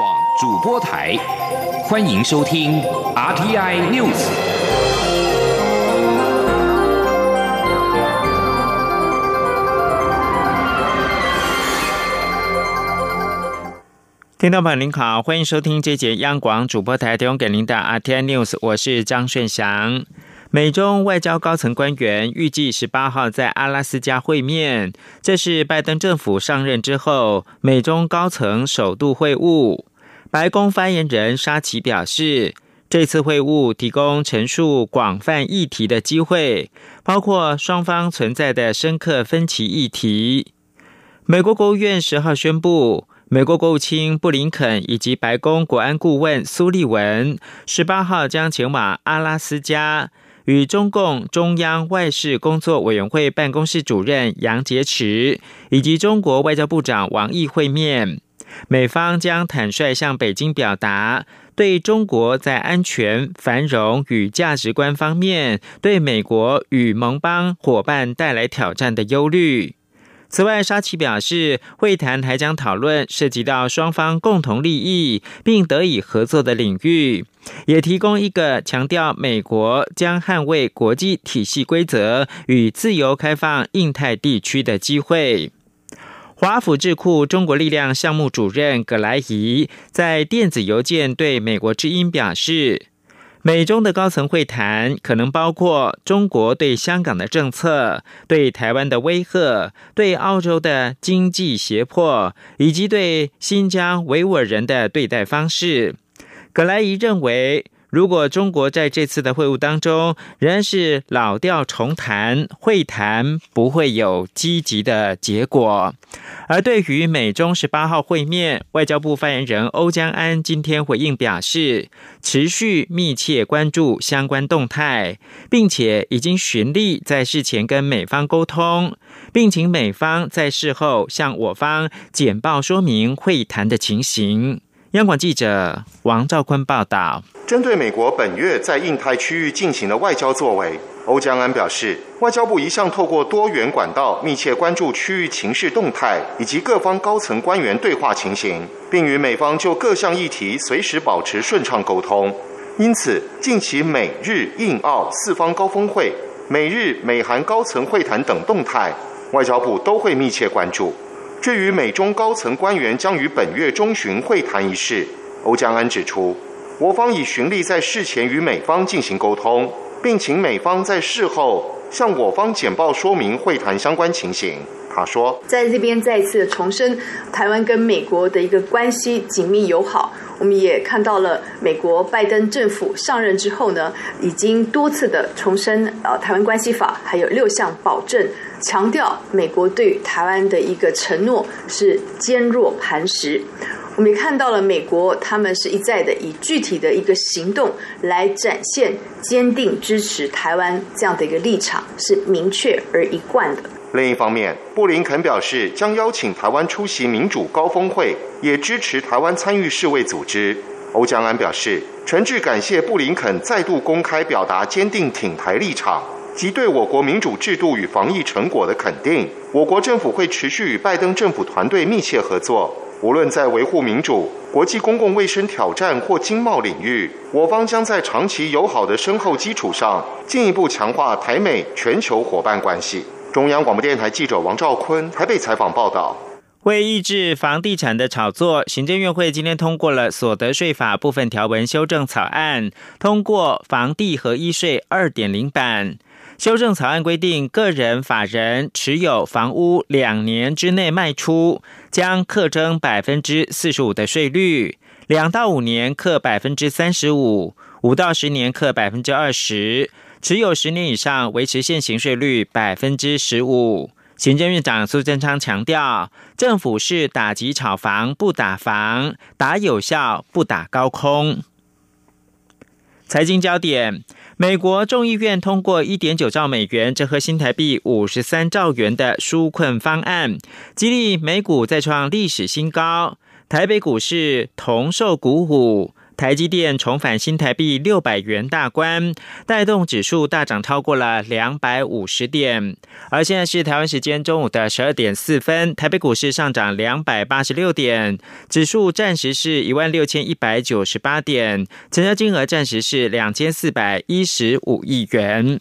广主播台，欢迎收听 RTI News。听众朋友您好，欢迎收听这节央广主播台提供给您的 RTI News，我是张顺祥。美中外交高层官员预计十八号在阿拉斯加会面，这是拜登政府上任之后美中高层首度会晤。白宫发言人沙奇表示，这次会晤提供陈述广泛议题的机会，包括双方存在的深刻分歧议题。美国国务院十号宣布，美国国务卿布林肯以及白宫国安顾问苏利文十八号将前往阿拉斯加。与中共中央外事工作委员会办公室主任杨洁篪以及中国外交部长王毅会面，美方将坦率向北京表达对中国在安全、繁荣与价值观方面对美国与盟邦伙伴带来挑战的忧虑。此外，沙奇表示，会谈还将讨论涉及到双方共同利益并得以合作的领域，也提供一个强调美国将捍卫国际体系规则与自由开放印太地区的机会。华府智库中国力量项目主任葛莱仪在电子邮件对美国之音表示。美中的高层会谈可能包括中国对香港的政策、对台湾的威吓、对澳洲的经济胁迫，以及对新疆维吾尔人的对待方式。葛莱仪认为。如果中国在这次的会晤当中仍然是老调重弹，会谈不会有积极的结果。而对于美中十八号会面，外交部发言人欧江安今天回应表示，持续密切关注相关动态，并且已经循例在事前跟美方沟通，并请美方在事后向我方简报说明会谈的情形。央广记者王兆坤报道。针对美国本月在印太区域进行的外交作为，欧江安表示，外交部一向透过多元管道密切关注区域情势动态以及各方高层官员对话情形，并与美方就各项议题随时保持顺畅沟通。因此，近期美日印澳四方高峰会、美日美韩高层会谈等动态，外交部都会密切关注。至于美中高层官员将于本月中旬会谈一事，欧江安指出。我方已循例在事前与美方进行沟通，并请美方在事后向我方简报说明会谈相关情形。他说：“在这边再一次重申，台湾跟美国的一个关系紧密友好。我们也看到了美国拜登政府上任之后呢，已经多次的重申呃台湾关系法还有六项保证，强调美国对台湾的一个承诺是坚若磐石。”我们也看到了美国，他们是一再的以具体的一个行动来展现坚定支持台湾这样的一个立场，是明确而一贯的。另一方面，布林肯表示将邀请台湾出席民主高峰会，也支持台湾参与世卫组织。欧江安表示，诚挚感谢布林肯再度公开表达坚定挺台立场及对我国民主制度与防疫成果的肯定。我国政府会持续与拜登政府团队密切合作。无论在维护民主、国际公共卫生挑战或经贸领域，我方将在长期友好的深厚基础上，进一步强化台美全球伙伴关系。中央广播电台记者王兆坤台北采访报道。为抑制房地产的炒作，行政院会今天通过了所得税法部分条文修正草案，通过房地合一税二点零版。修正草案规定，个人、法人持有房屋两年之内卖出，将课征百分之四十五的税率；两到五年课百分之三十五，五到十年课百分之二十，持有十年以上维持现行税率百分之十五。行政院长苏贞昌强调，政府是打击炒房不打房，打有效不打高空。财经焦点。美国众议院通过一点九兆美元，折合新台币五十三兆元的纾困方案，激励美股再创历史新高。台北股市同受鼓舞，台积电重返新台币六百元大关，带动指数大涨超过了两百五十点。而现在是台湾时间中午的十二点四分，台北股市上涨两百八十六点，指数暂时是一万六千一百九十八点，成交金额暂时是两千四百一十五亿元。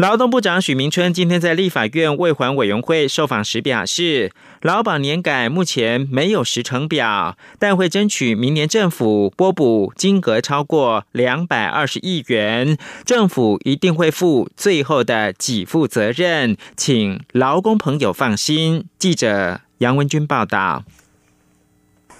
劳动部长许明春今天在立法院未还委员会受访时表示，劳保年改目前没有时程表，但会争取明年政府拨补金额超过两百二十亿元，政府一定会负最后的给付责任，请劳工朋友放心。记者杨文君报道。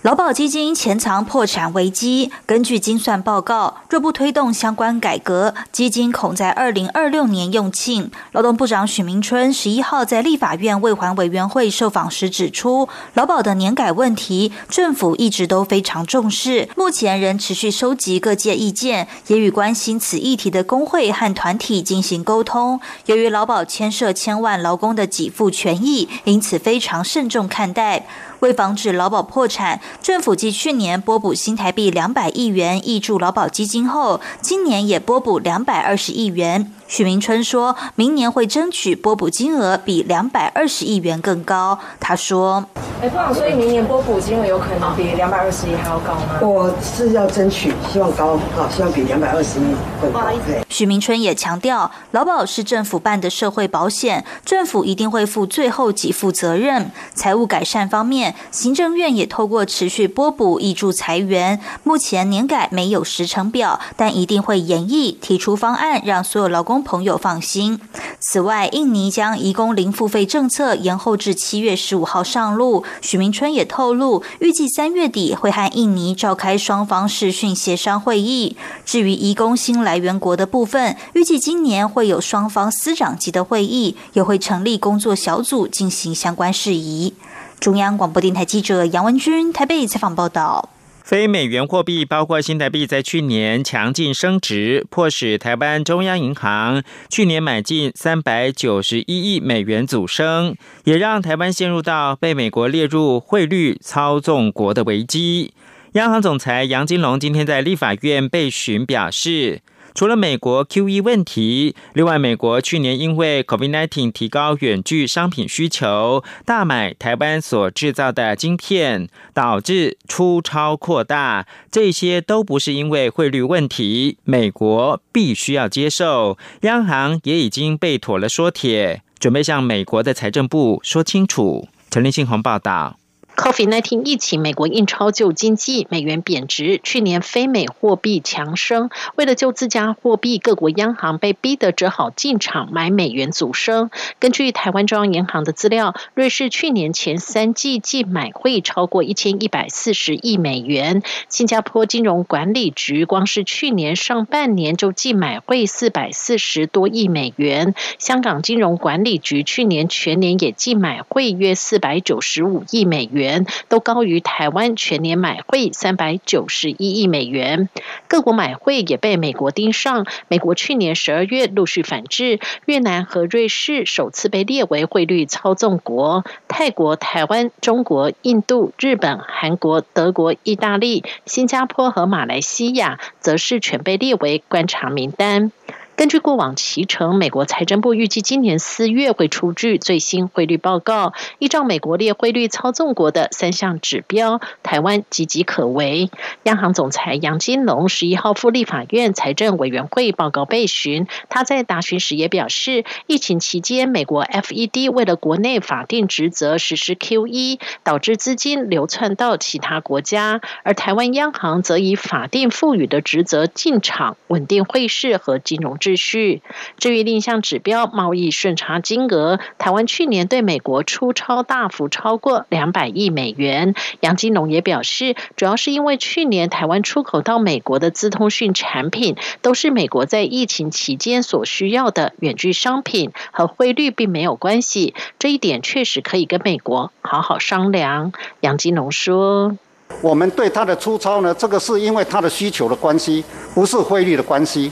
劳保基金潜藏破产危机。根据精算报告，若不推动相关改革，基金恐在二零二六年用罄。劳动部长许明春十一号在立法院未还委员会受访时指出，劳保的年改问题，政府一直都非常重视，目前仍持续收集各界意见，也与关心此议题的工会和团体进行沟通。由于劳保牵涉千万劳工的给付权益，因此非常慎重看待。为防止劳保破产，政府继去年拨补新台币两百亿元挹注劳保基金后，今年也拨补两百二十亿元。许明春说明年会争取拨补金额比两百二十亿元更高。他说：“哎，部长，所以明年拨补金额有可能比两百二十亿还要高吗？”我是要争取，希望高啊，希望比两百二十亿更高。许明春也强调，劳保是政府办的社会保险，政府一定会负最后给付责任。财务改善方面，行政院也透过持续拨补挹注裁员。目前年改没有时程表，但一定会研议提出方案，让所有劳工。朋友放心。此外，印尼将移工零付费政策延后至七月十五号上路。许明春也透露，预计三月底会和印尼召开双方视讯协商会议。至于移工新来源国的部分，预计今年会有双方司长级的会议，也会成立工作小组进行相关事宜。中央广播电台记者杨文君台北采访报道。非美元货币包括新台币，在去年强劲升值，迫使台湾中央银行去年买进三百九十一亿美元组升，也让台湾陷入到被美国列入汇率操纵国的危机。央行总裁杨金龙今天在立法院被询表示。除了美国 QE 问题，另外美国去年因为 COVID-19 提高远距商品需求，大买台湾所制造的晶片，导致出超扩大，这些都不是因为汇率问题，美国必须要接受。央行也已经被妥了说帖，准备向美国的财政部说清楚。陈立信宏报道。COVID-19 疫情，美国印钞救经济，美元贬值，去年非美货币强升。为了救自家货币，各国央行被逼得只好进场买美元组升。根据台湾中央银行的资料，瑞士去年前三季净买汇超过一千一百四十亿美元。新加坡金融管理局光是去年上半年就净买汇四百四十多亿美元。香港金融管理局去年全年也净买汇约四百九十五亿美元。都高于台湾全年买汇三百九十一亿美元，各国买汇也被美国盯上。美国去年十二月陆续反制，越南和瑞士首次被列为汇率操纵国，泰国、台湾、中国、印度、日本、韩国、德国、意大利、新加坡和马来西亚则是全被列为观察名单。根据过往骑程，美国财政部预计今年四月会出具最新汇率报告。依照美国列汇率操纵国的三项指标，台湾岌岌可危。央行总裁杨金龙十一号赴立法院财政委员会报告备询，他在答询时也表示，疫情期间美国 FED 为了国内法定职责实施 QE，导致资金流窜到其他国家，而台湾央行则以法定赋予的职责进场稳定汇市和金融制。秩序。至于另一项指标贸易顺差金额，台湾去年对美国出超大幅超过两百亿美元。杨金龙也表示，主要是因为去年台湾出口到美国的资通讯产品，都是美国在疫情期间所需要的远距商品，和汇率并没有关系。这一点确实可以跟美国好好商量。杨金龙说：“我们对它的出超呢，这个是因为它的需求的关系，不是汇率的关系。”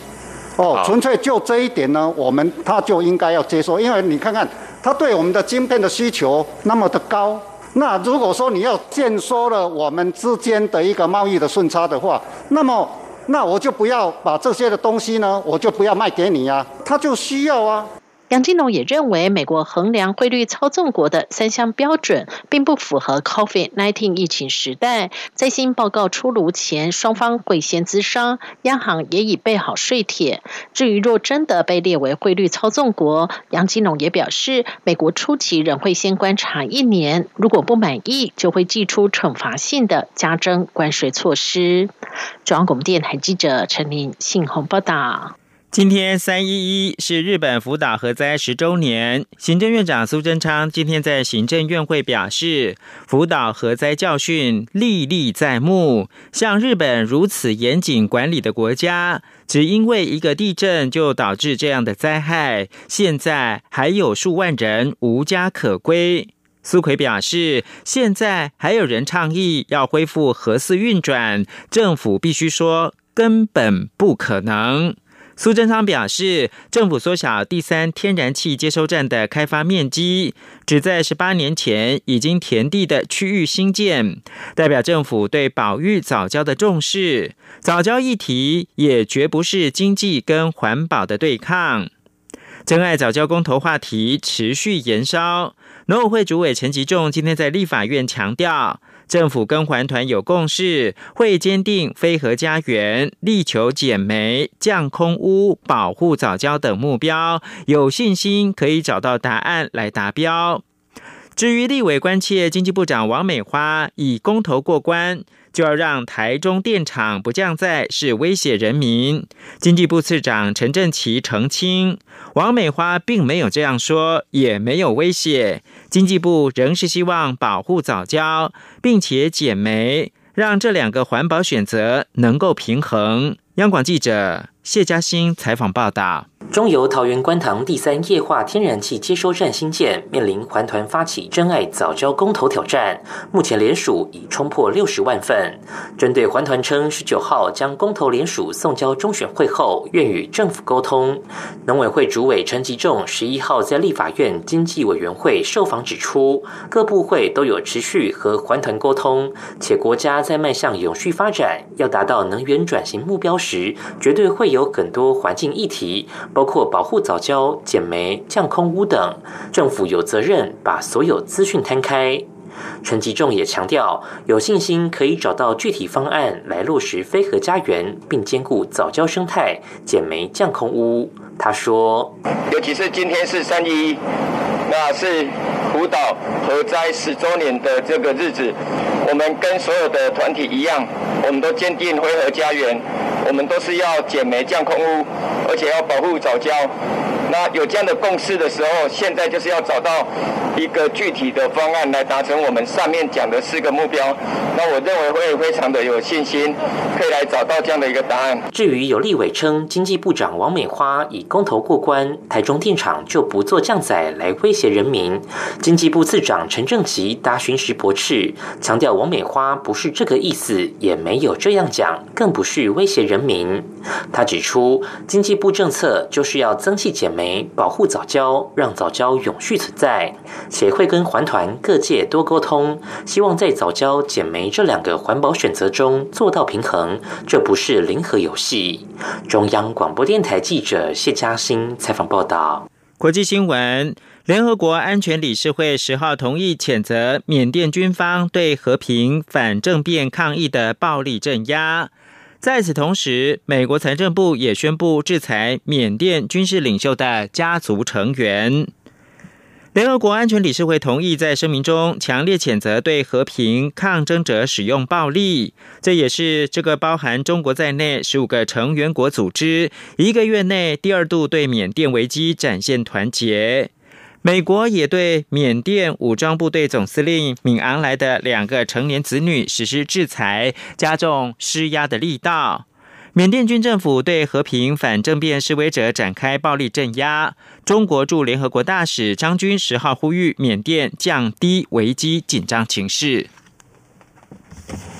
哦，纯粹就这一点呢，我们他就应该要接受，因为你看看他对我们的晶片的需求那么的高，那如果说你要建缩了我们之间的一个贸易的顺差的话，那么那我就不要把这些的东西呢，我就不要卖给你呀，他就需要啊。杨金龙也认为，美国衡量汇率操纵国的三项标准，并不符合 COVID-19 疫情时代。在新报告出炉前，双方会先咨商，央行也已备好税帖。至于若真的被列为汇率操纵国，杨金龙也表示，美国初期仍会先观察一年，如果不满意，就会祭出惩罚性的加征关税措施。中央广播电台记者陈琳信鸿报道。今天三一一是日本福岛核灾十周年，行政院长苏贞昌今天在行政院会表示，福岛核灾教训历历在目。像日本如此严谨管理的国家，只因为一个地震就导致这样的灾害，现在还有数万人无家可归。苏奎表示，现在还有人倡议要恢复核四运转，政府必须说根本不可能。苏贞昌表示，政府缩小第三天然气接收站的开发面积，只在十八年前已经填地的区域新建，代表政府对保育早教的重视。早教议题也绝不是经济跟环保的对抗。真爱早教公投话题持续延烧，农委会主委陈吉仲今天在立法院强调。政府跟环团有共识，会坚定非核家园、力求减煤、降空污、保护早教等目标，有信心可以找到答案来达标。至于立委关切经济部长王美花以公投过关。就要让台中电厂不降载是威胁人民。经济部次长陈振奇澄清，王美花并没有这样说，也没有威胁。经济部仍是希望保护早教，并且减煤，让这两个环保选择能够平衡。央广记者谢嘉欣采访报道。中油桃园观塘第三液化天然气接收站新建，面临环团发起真爱早交公投挑战。目前联署已冲破六十万份。针对环团称十九号将公投联署送交中选会后，愿与政府沟通。农委会主委陈吉仲十一号在立法院经济委员会受访指出，各部会都有持续和环团沟通，且国家在迈向永续发展、要达到能源转型目标时，绝对会有有很多环境议题。包括保护早教、减煤、降空污等，政府有责任把所有资讯摊开。陈吉仲也强调，有信心可以找到具体方案来落实非核家园，并兼顾早教生态、减煤、降空污。他说：“尤其是今天是三一，那是福岛核灾十周年的这个日子，我们跟所有的团体一样，我们都坚定非核家园。”我们都是要减煤降空污，而且要保护早教。那有这样的共识的时候，现在就是要找到一个具体的方案来达成我们上面讲的四个目标。那我认为会非常的有信心，可以来找到这样的一个答案。至于有立委称，经济部长王美花以公投过关，台中电厂就不做降载来威胁人民。经济部次长陈正奇答询时驳斥，强调王美花不是这个意思，也没有这样讲，更不是威胁人民。他指出，经济部政策就是要增气减。煤保护早教，让早教永续存在，且会跟环团各界多沟通，希望在早教减煤这两个环保选择中做到平衡。这不是零和游戏。中央广播电台记者谢嘉欣采访报道。国际新闻：联合国安全理事会十号同意谴责缅甸军方对和平反政变抗议的暴力镇压。在此同时，美国财政部也宣布制裁缅甸军事领袖的家族成员。联合国安全理事会同意在声明中强烈谴责对和平抗争者使用暴力，这也是这个包含中国在内十五个成员国组织一个月内第二度对缅甸危机展现团结。美国也对缅甸武装部队总司令敏昂莱的两个成年子女实施制裁，加重施压的力道。缅甸军政府对和平反政变示威者展开暴力镇压。中国驻联合国大使张军十号呼吁缅甸降低危机紧张情势。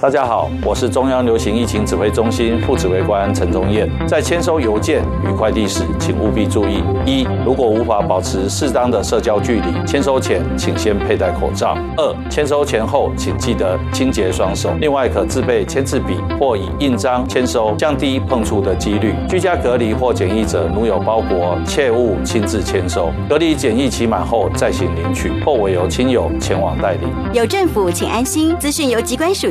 大家好，我是中央流行疫情指挥中心副指挥官陈宗彦。在签收邮件与快递时，请务必注意：一、如果无法保持适当的社交距离，签收前请先佩戴口罩；二、签收前后请记得清洁双手。另外，可自备签字笔或以印章签收，降低碰触的几率。居家隔离或检疫者，如有包裹，切勿亲自签收。隔离检疫期满后再行领取，或委由亲友前往代理。有政府，请安心。资讯由机关署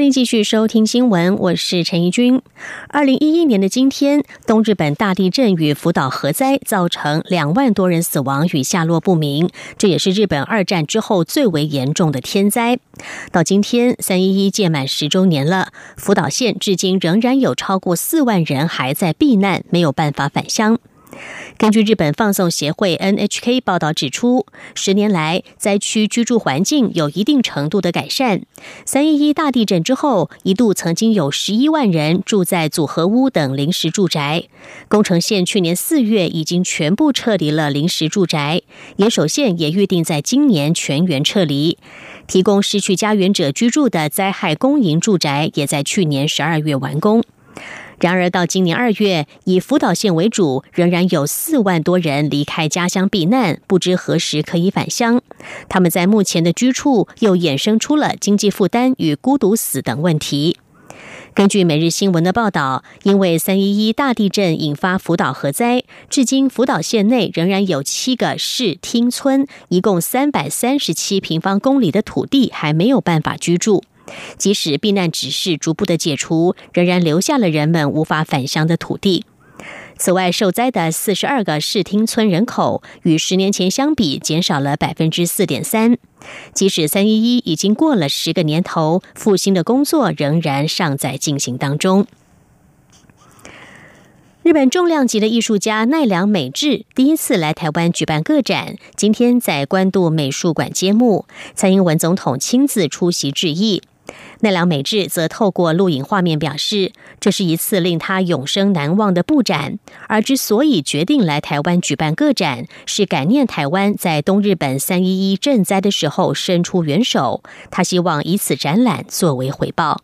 欢迎继续收听新闻，我是陈怡君。二零一一年的今天，东日本大地震与福岛核灾造成两万多人死亡与下落不明，这也是日本二战之后最为严重的天灾。到今天，三一一届满十周年了，福岛县至今仍然有超过四万人还在避难，没有办法返乡。根据日本放送协会 NHK 报道指出，十年来灾区居住环境有一定程度的改善。三一一大地震之后，一度曾经有十一万人住在组合屋等临时住宅。宫城县去年四月已经全部撤离了临时住宅，岩手县也预定在今年全员撤离，提供失去家园者居住的灾害公营住宅也在去年十二月完工。然而，到今年二月，以福岛县为主，仍然有四万多人离开家乡避难，不知何时可以返乡。他们在目前的居处又衍生出了经济负担与孤独死等问题。根据每日新闻的报道，因为三一一大地震引发福岛核灾，至今福岛县内仍然有七个市町村，一共三百三十七平方公里的土地还没有办法居住。即使避难指示逐步的解除，仍然留下了人们无法返乡的土地。此外，受灾的四十二个市町村人口与十年前相比减少了百分之四点三。即使三一一已经过了十个年头，复兴的工作仍然尚在进行当中。日本重量级的艺术家奈良美智第一次来台湾举办个展，今天在关渡美术馆揭幕，蔡英文总统亲自出席致意。奈良美智则透过录影画面表示，这是一次令他永生难忘的布展。而之所以决定来台湾举办个展，是感念台湾在东日本三一一赈灾的时候伸出援手。他希望以此展览作为回报。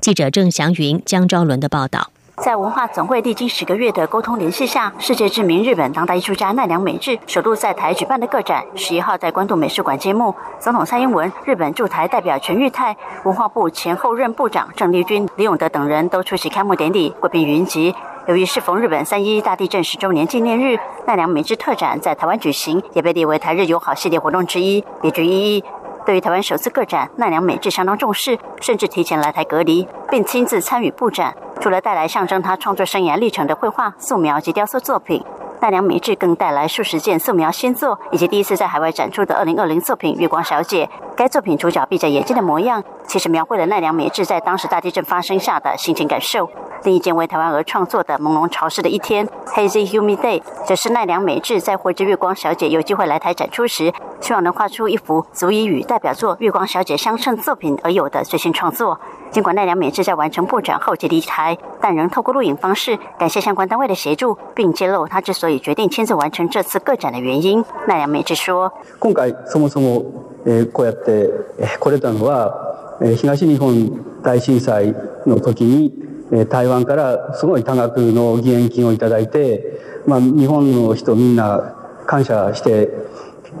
记者郑祥云、江昭伦的报道。在文化总会历经十个月的沟通联系下，世界知名日本当代艺术家奈良美智首度在台举办的个展，十一号在关渡美术馆揭幕。总统蔡英文、日本驻台代表全玉泰、文化部前后任部长郑丽君、李永德等人都出席开幕典礼，贵宾云集。由于适逢日本三一大地震十周年纪念日，奈良美智特展在台湾举行，也被列为台日友好系列活动之一，别具意义。对于台湾首次个展，奈良美智相当重视，甚至提前来台隔离，并亲自参与布展。除了带来象征他创作生涯历程的绘画、素描及雕塑作品，奈良美智更带来数十件素描新作，以及第一次在海外展出的二零二零作品《月光小姐》。该作品主角闭着眼睛的模样，其实描绘了奈良美智在当时大地震发生下的心情感受。另一件为台湾而创作的朦胧潮湿的一天 （Hazy Humid Day） 则是奈良美智在获知月光小姐有机会来台展出时，希望能画出一幅足以与代表作《月光小姐》相称作品而有的最新创作。尽管奈良美智在完成布展后即离台，但仍透过录影方式感谢相关单位的协助，并揭露他之所以决定亲自完成这次个展的原因。奈良美智说：“今回そもそもこうやって来れたのは東日本大震災の時に台湾からすごい多額の義援金をいただいて、まあ日本の人みんな感謝して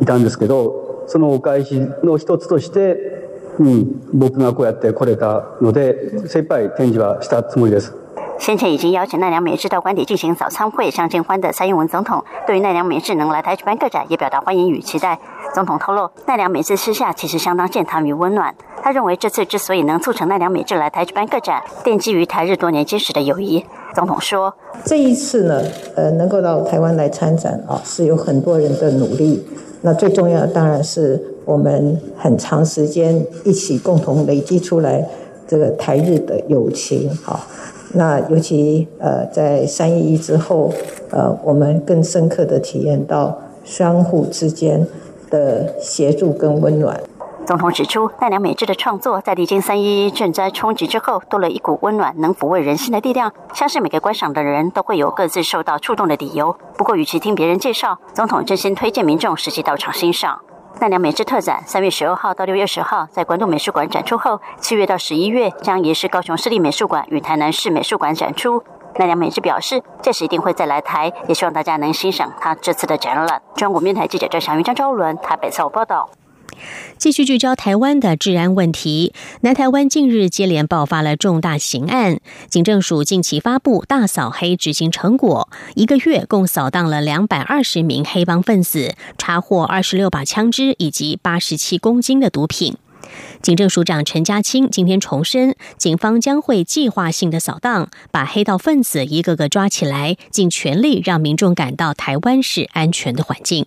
いたんですけど、そのお返しの一つとして。”嗯，僕がこうやって来れたので、精一杯展示はしたつもりです。先前已经邀请奈良美智到官邸进行早餐会相见欢的蔡英文总统，对于奈良美智能来台举办个展，也表达欢迎与期待。总统透露，奈良美智私下其实相当健谈与温暖。他认为这次之所以能促成奈良美智来台举办个展，奠基于台日多年坚实的友谊。总统说，这一次呢，呃，能够到台湾来参展啊，是有很多人的努力。那最重要的当然是。 我们很长时间一起共同累积出来这个台日的友情，好，那尤其呃在三一一之后，呃，我们更深刻的体验到相互之间的协助跟温暖。总统指出，奈良美智的创作在历经三一震灾冲击之后，多了一股温暖、能抚慰人心的力量。相信每个观赏的人都会有各自受到触动的理由。不过，与其听别人介绍，总统真心推荐民众实际到场欣赏。奈良美智特展三月十二号到六月十号在关渡美术馆展出后，七月到十一月将移师高雄市立美术馆与台南市美术馆展出。奈良美智表示，届时一定会再来台，也希望大家能欣赏他这次的展览。中国面台记者张祥云、张昭伦台北采访报道。继续聚焦台湾的治安问题，南台湾近日接连爆发了重大刑案。警政署近期发布大扫黑执行成果，一个月共扫荡了两百二十名黑帮分子，查获二十六把枪支以及八十七公斤的毒品。警政署长陈家清今天重申，警方将会计划性的扫荡，把黑道分子一个个抓起来，尽全力让民众感到台湾是安全的环境。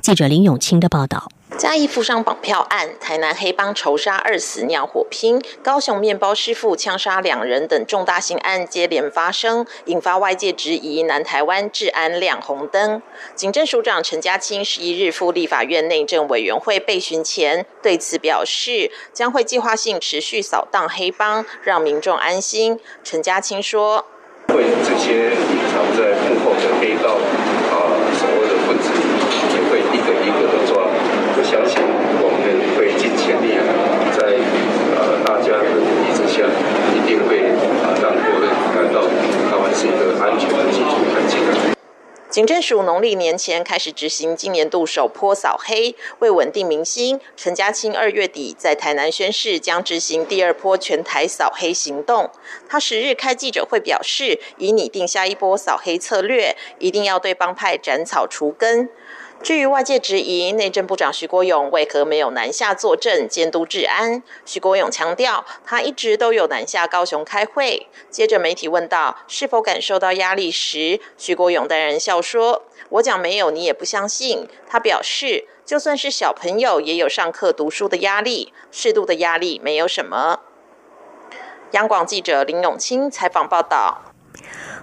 记者林永清的报道。嘉义富商绑票案、台南黑帮仇杀二死尿火拼、高雄面包师傅枪杀两人等重大刑案接连发生，引发外界质疑南台湾治安亮红灯。警政署长陈家清十一日赴立法院内政委员会备询前，对此表示，将会计划性持续扫荡黑帮，让民众安心。陈家清说：“会这些隐藏在幕后的黑道啊，所谓的分子，也会一个一个的抓。”我相信我们会尽全力，在呃大家的努力之下，一定会啊让国人感到台湾警政署农历年前开始执行今年度首波扫黑，为稳定民心，陈家清二月底在台南宣誓将执行第二波全台扫黑行动。他十日开记者会表示，已拟定下一波扫黑策略，一定要对帮派斩草除根。至于外界质疑内政部长徐国勇为何没有南下坐镇监督治安，徐国勇强调他一直都有南下高雄开会。接着媒体问到是否感受到压力时，徐国勇淡然笑说：“我讲没有，你也不相信。”他表示，就算是小朋友也有上课读书的压力，适度的压力没有什么。央广记者林永清采访报道。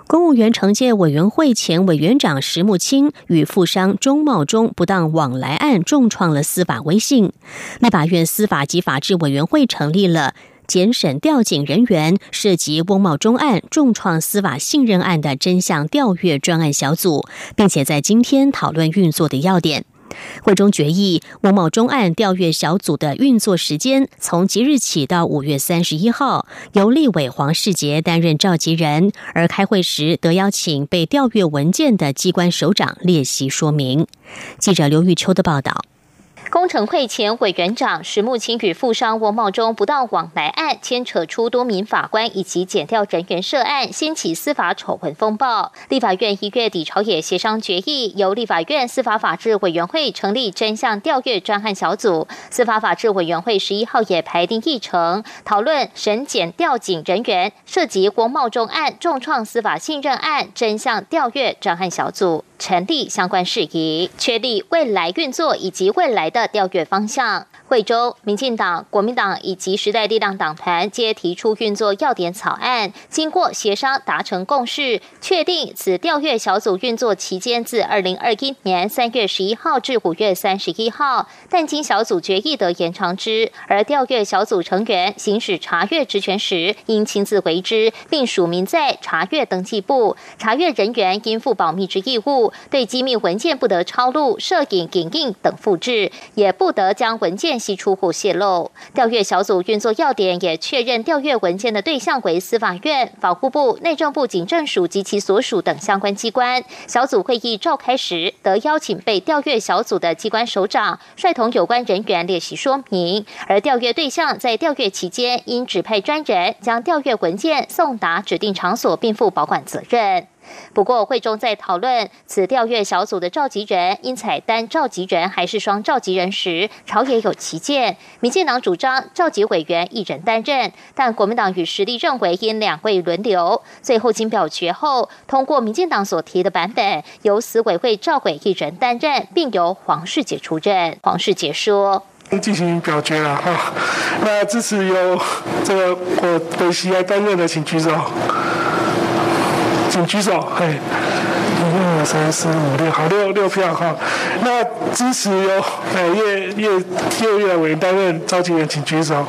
公务员惩戒委员会前委员长石木清与富商钟茂忠不当往来案重创了司法威信。立法院司法及法制委员会成立了检审调警人员涉及翁茂忠案重创司法信任案的真相调阅专案小组，并且在今天讨论运作的要点。会中决议，某某中案调阅小组的运作时间从即日起到五月三十一号，由立委黄世杰担任召集人，而开会时得邀请被调阅文件的机关首长列席说明。记者刘玉秋的报道。工程会前委员长石木清与富商翁茂忠不当往来案，牵扯出多名法官以及检调人员涉案，掀起司法丑闻风暴。立法院一月底朝野协商决议，由立法院司法法制委员会成立真相调阅专案小组。司法法制委员会十一号也排定议程，讨论审检调警人员涉及翁茂忠案重创司法信任案真相调阅专案小组。成立相关事宜，确立未来运作以及未来的调阅方向。惠州、民进党、国民党以及时代力量党团皆提出运作要点草案，经过协商达成共识，确定此调阅小组运作期间自二零二一年三月十一号至五月三十一号，但经小组决议得延长之。而调阅小组成员行使查阅职权时，应亲自为之，并署名在查阅登记簿。查阅人员应负保密之义务，对机密文件不得抄录、摄影、影印等复制，也不得将文件。系出户泄露，调阅小组运作要点也确认调阅文件的对象为司法院、法务部、内政部、警政署及其所属等相关机关。小组会议召开时，得邀请被调阅小组的机关首长，率同有关人员列席说明。而调阅对象在调阅期间，应指派专人将调阅文件送达指定场所，并负保管责任。不过，会中在讨论此调阅小组的召集人应采单召集人还是双召集人时，朝野有旗见。民进党主张召集委员一人担任，但国民党与实力认为应两位轮流。最后经表决后，通过民进党所提的版本，由死委会召委一人担任，并由黄世杰出任。黄世杰说：“进行表决了哈，那支持由这个我委席来担任的，请举手。”请举手，嘿，三四五六，好六六票哈。那支持由呃叶叶叶叶委员担任召集人，请举手。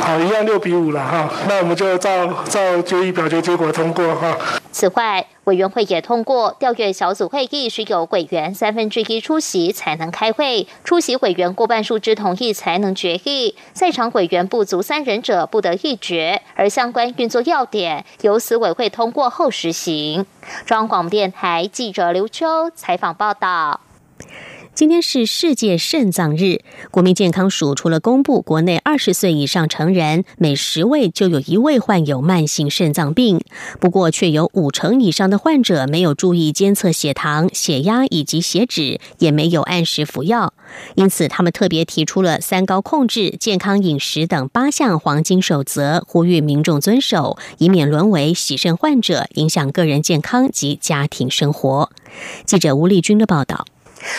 好，一样六比五了哈。那我们就照照决议表决结果通过哈。此外，委员会也通过调阅小组会议，需有委员三分之一出席才能开会，出席委员过半数之同意才能决议。在场委员不足三人者不得议决，而相关运作要点由此委会通过后实行。中央广播电台记者刘秋采访报道。今天是世界肾脏日，国民健康署除了公布国内二十岁以上成人每十位就有一位患有慢性肾脏病，不过却有五成以上的患者没有注意监测血糖、血压以及血脂，也没有按时服药。因此，他们特别提出了三高控制、健康饮食等八项黄金守则，呼吁民众遵守，以免沦为洗肾患者，影响个人健康及家庭生活。记者吴丽君的报道。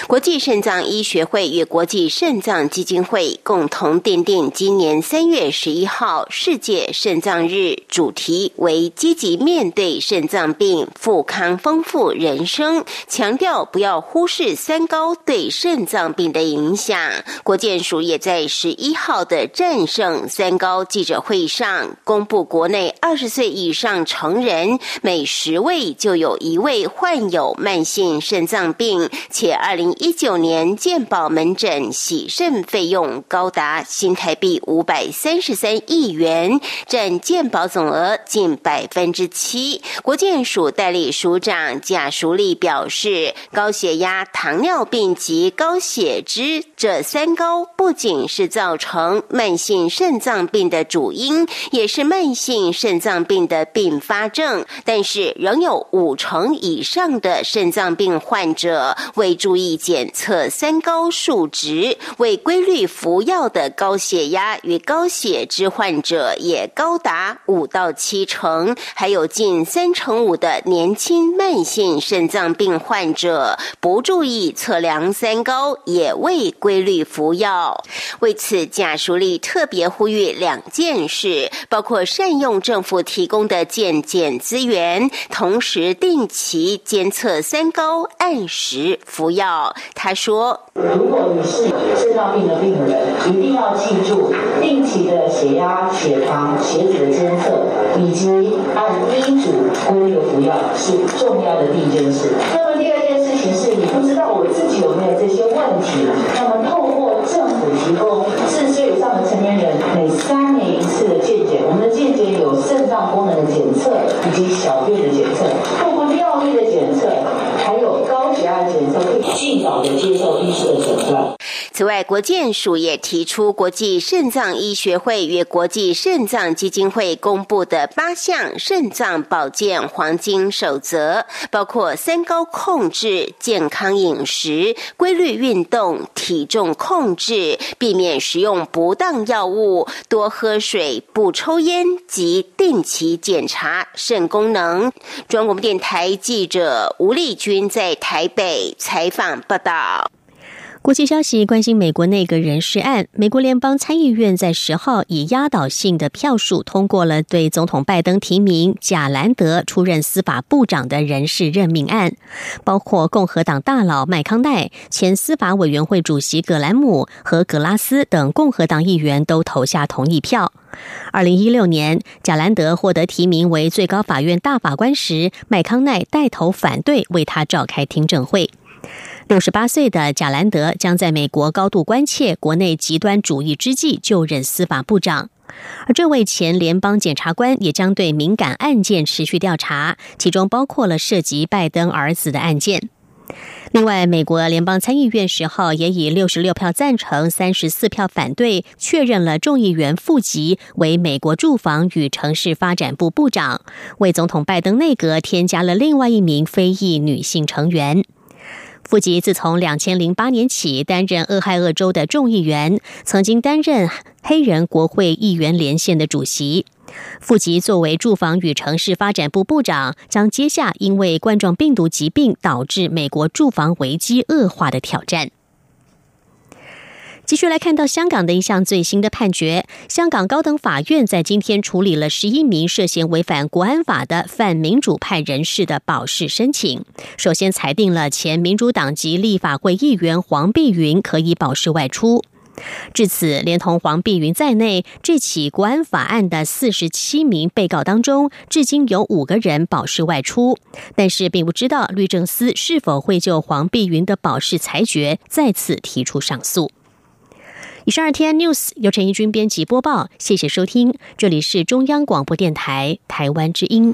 国际肾脏医学会与国际肾脏基金会共同奠定今年三月十一号世界肾脏日，主题为积极面对肾脏病，富康丰富人生，强调不要忽视三高对肾脏病的影响。国健署也在十一号的战胜三高记者会上公布，国内二十岁以上成人每十位就有一位患有慢性肾脏病，且二。二零一九年健保门诊洗肾费用高达新台币五百三十三亿元，占健保总额近百分之七。国健署代理署长贾淑丽表示，高血压、糖尿病及高血脂这三高，不仅是造成慢性肾脏病的主因，也是慢性肾脏病的并发症。但是，仍有五成以上的肾脏病患者未注意。检测三高数值，未规律服药的高血压与高血脂患者也高达五到七成，还有近三成五的年轻慢性肾脏病患者不注意测量三高，也未规规律服药。为此，贾淑丽特别呼吁两件事，包括善用政府提供的健检资源，同时定期监测三高，按时服药。他说：“如果你是有肾脏病的病人，一定要记住定期的血压、血糖、血脂的监测，以及按医嘱规律服药是重要的第一件事。及小便的检测，通过尿液的检测，还有高血压检测，可以尽早的接受医生的检查。此外，国健署也提出国际肾脏医学会与国际肾脏基金会公布的八项肾脏保健黄金守则，包括三高控制、健康饮食、规律运动、体重控制、避免食用不当药物、多喝水、不抽烟及定期检查肾功能。中央广播电台记者吴丽君在台北采访报道。国际消息关心美国内阁人事案。美国联邦参议院在十号以压倒性的票数通过了对总统拜登提名贾兰德出任司法部长的人事任命案，包括共和党大佬麦康奈、前司法委员会主席葛兰姆和格拉斯等共和党议员都投下同意票。二零一六年，贾兰德获得提名为最高法院大法官时，麦康奈带头反对为他召开听证会。六十八岁的贾兰德将在美国高度关切国内极端主义之际就任司法部长，而这位前联邦检察官也将对敏感案件持续调查，其中包括了涉及拜登儿子的案件。另外，美国联邦参议院十号也以六十六票赞成、三十四票反对，确认了众议员富吉为美国住房与城市发展部部长，为总统拜登内阁添加了另外一名非裔女性成员。富吉自从两千零八年起担任俄亥俄州的众议员，曾经担任黑人国会议员连线的主席。富吉作为住房与城市发展部部长，将接下因为冠状病毒疾病导致美国住房危机恶化的挑战。继续来看到香港的一项最新的判决，香港高等法院在今天处理了十一名涉嫌违反国安法的反民主派人士的保释申请。首先裁定了前民主党籍立法会议员黄碧云可以保释外出。至此，连同黄碧云在内，这起国安法案的四十七名被告当中，至今有五个人保释外出。但是，并不知道律政司是否会就黄碧云的保释裁决再次提出上诉。以上二天 news 由陈一军编辑播报，谢谢收听，这里是中央广播电台台湾之音。